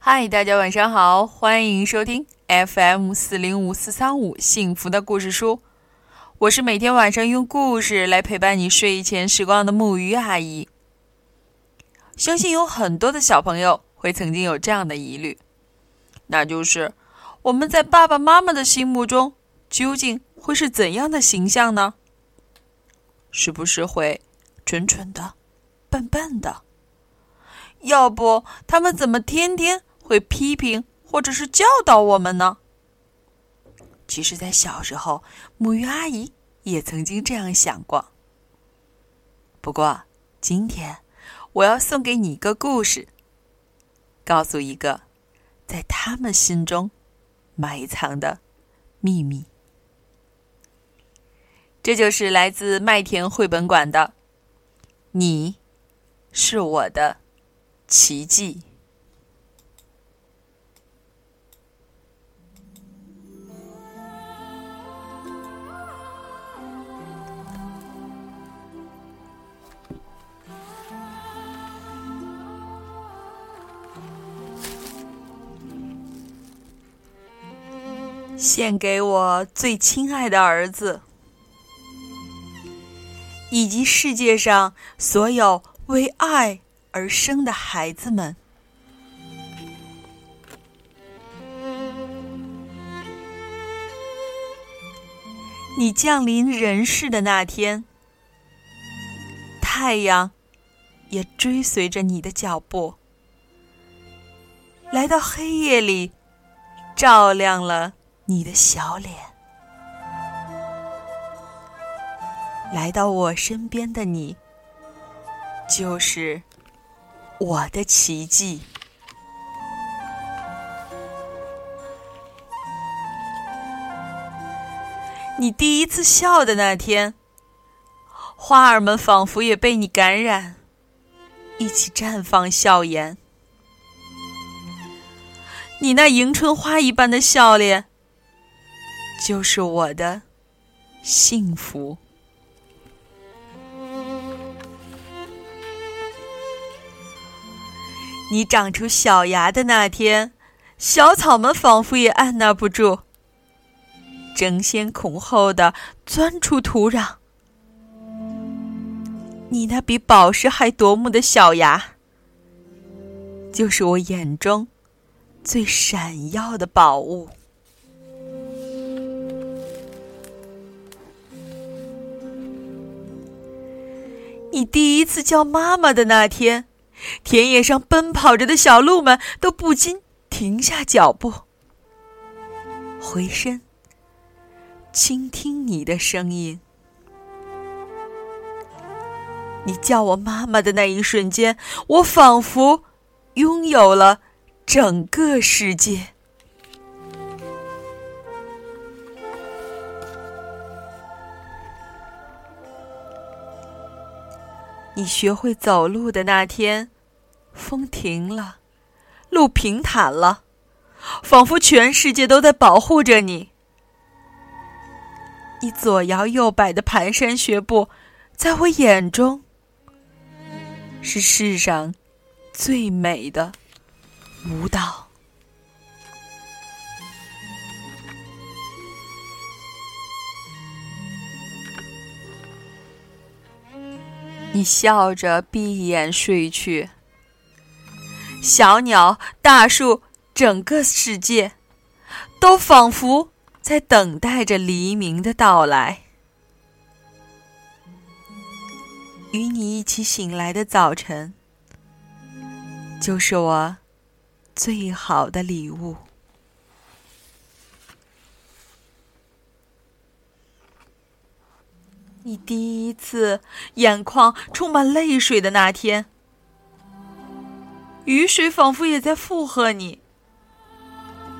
嗨，大家晚上好，欢迎收听 FM 四零五四三五幸福的故事书。我是每天晚上用故事来陪伴你睡前时光的木鱼阿姨。相信有很多的小朋友会曾经有这样的疑虑，那就是我们在爸爸妈妈的心目中究竟会是怎样的形象呢？是不是会蠢蠢的、笨笨的？要不他们怎么天天？会批评或者是教导我们呢？其实，在小时候，母鱼阿姨也曾经这样想过。不过，今天我要送给你一个故事，告诉一个在他们心中埋藏的秘密。这就是来自麦田绘本馆的“你是我的奇迹”。献给我最亲爱的儿子，以及世界上所有为爱而生的孩子们。你降临人世的那天，太阳也追随着你的脚步，来到黑夜里，照亮了。你的小脸，来到我身边的你，就是我的奇迹。你第一次笑的那天，花儿们仿佛也被你感染，一起绽放笑颜。你那迎春花一般的笑脸。就是我的幸福。你长出小芽的那天，小草们仿佛也按捺不住，争先恐后的钻出土壤。你那比宝石还夺目的小芽，就是我眼中最闪耀的宝物。你第一次叫妈妈的那天，田野上奔跑着的小鹿们都不禁停下脚步，回身倾听你的声音。你叫我妈妈的那一瞬间，我仿佛拥有了整个世界。你学会走路的那天，风停了，路平坦了，仿佛全世界都在保护着你。你左摇右摆的蹒跚学步，在我眼中是世上最美的舞蹈。你笑着闭眼睡去，小鸟、大树，整个世界，都仿佛在等待着黎明的到来。与你一起醒来的早晨，就是我最好的礼物。你第一次眼眶充满泪水的那天，雨水仿佛也在附和你，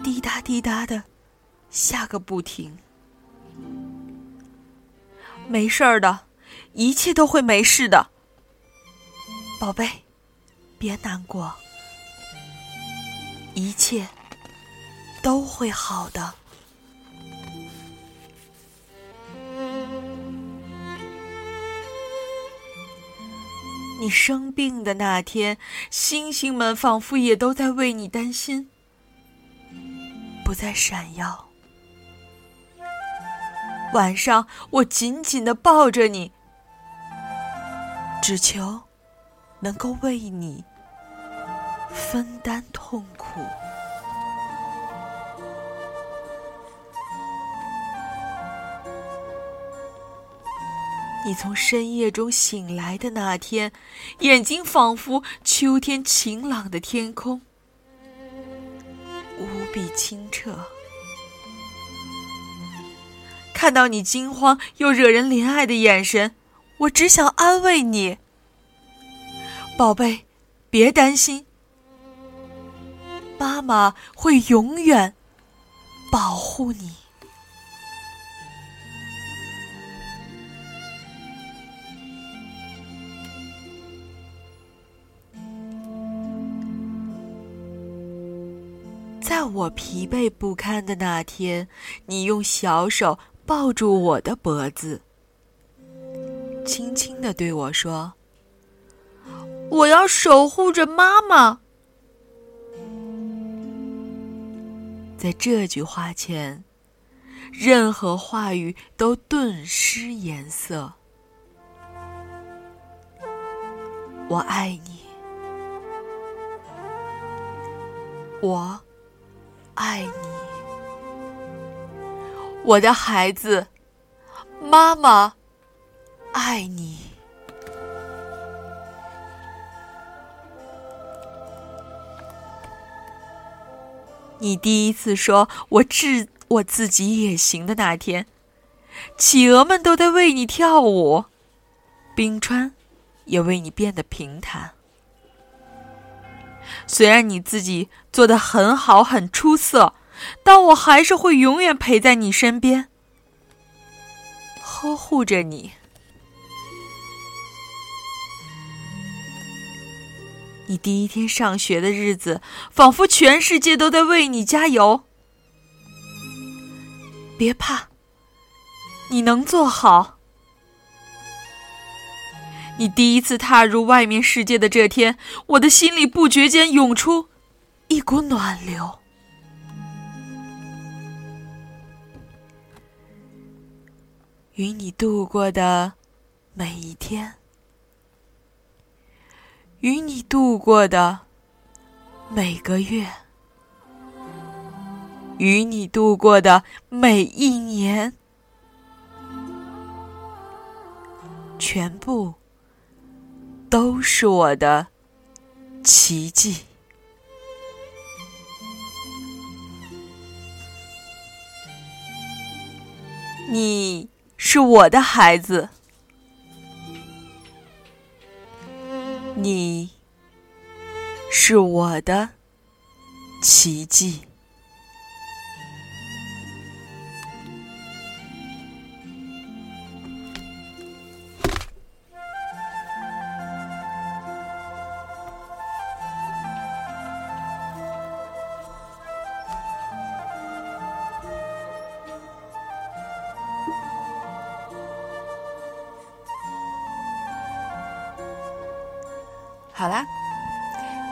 滴答滴答的下个不停。没事儿的，一切都会没事的，宝贝，别难过，一切都会好的。你生病的那天，星星们仿佛也都在为你担心，不再闪耀。晚上，我紧紧的抱着你，只求能够为你分担痛苦。你从深夜中醒来的那天，眼睛仿佛秋天晴朗的天空，无比清澈。看到你惊慌又惹人怜爱的眼神，我只想安慰你，宝贝，别担心，妈妈会永远保护你。在我疲惫不堪的那天，你用小手抱住我的脖子，轻轻的对我说：“我要守护着妈妈。”在这句话前，任何话语都顿失颜色。我爱你，我。爱你，我的孩子，妈妈爱你。你第一次说我治我自己也行的那天，企鹅们都在为你跳舞，冰川也为你变得平坦。虽然你自己做的很好、很出色，但我还是会永远陪在你身边，呵护着你。你第一天上学的日子，仿佛全世界都在为你加油。别怕，你能做好。你第一次踏入外面世界的这天，我的心里不觉间涌出一股暖流。与你度过的每一天，与你度过的每个月，与你度过的每一年，全部。都是我的奇迹。你是我的孩子，你是我的奇迹。好啦，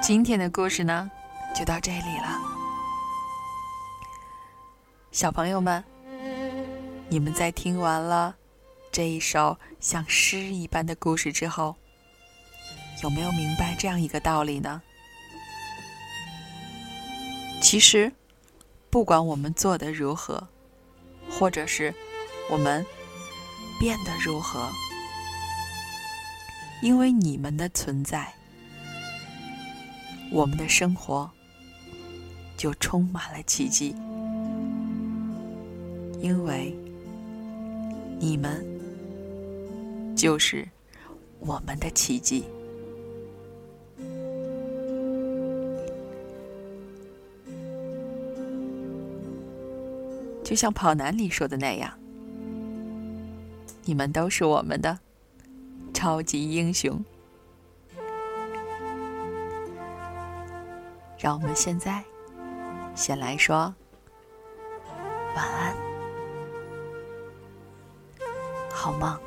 今天的故事呢，就到这里了。小朋友们，你们在听完了这一首像诗一般的故事之后，有没有明白这样一个道理呢？其实，不管我们做的如何，或者是我们变得如何，因为你们的存在。我们的生活就充满了奇迹，因为你们就是我们的奇迹。就像跑男里说的那样，你们都是我们的超级英雄。让我们现在先来说晚安，好梦。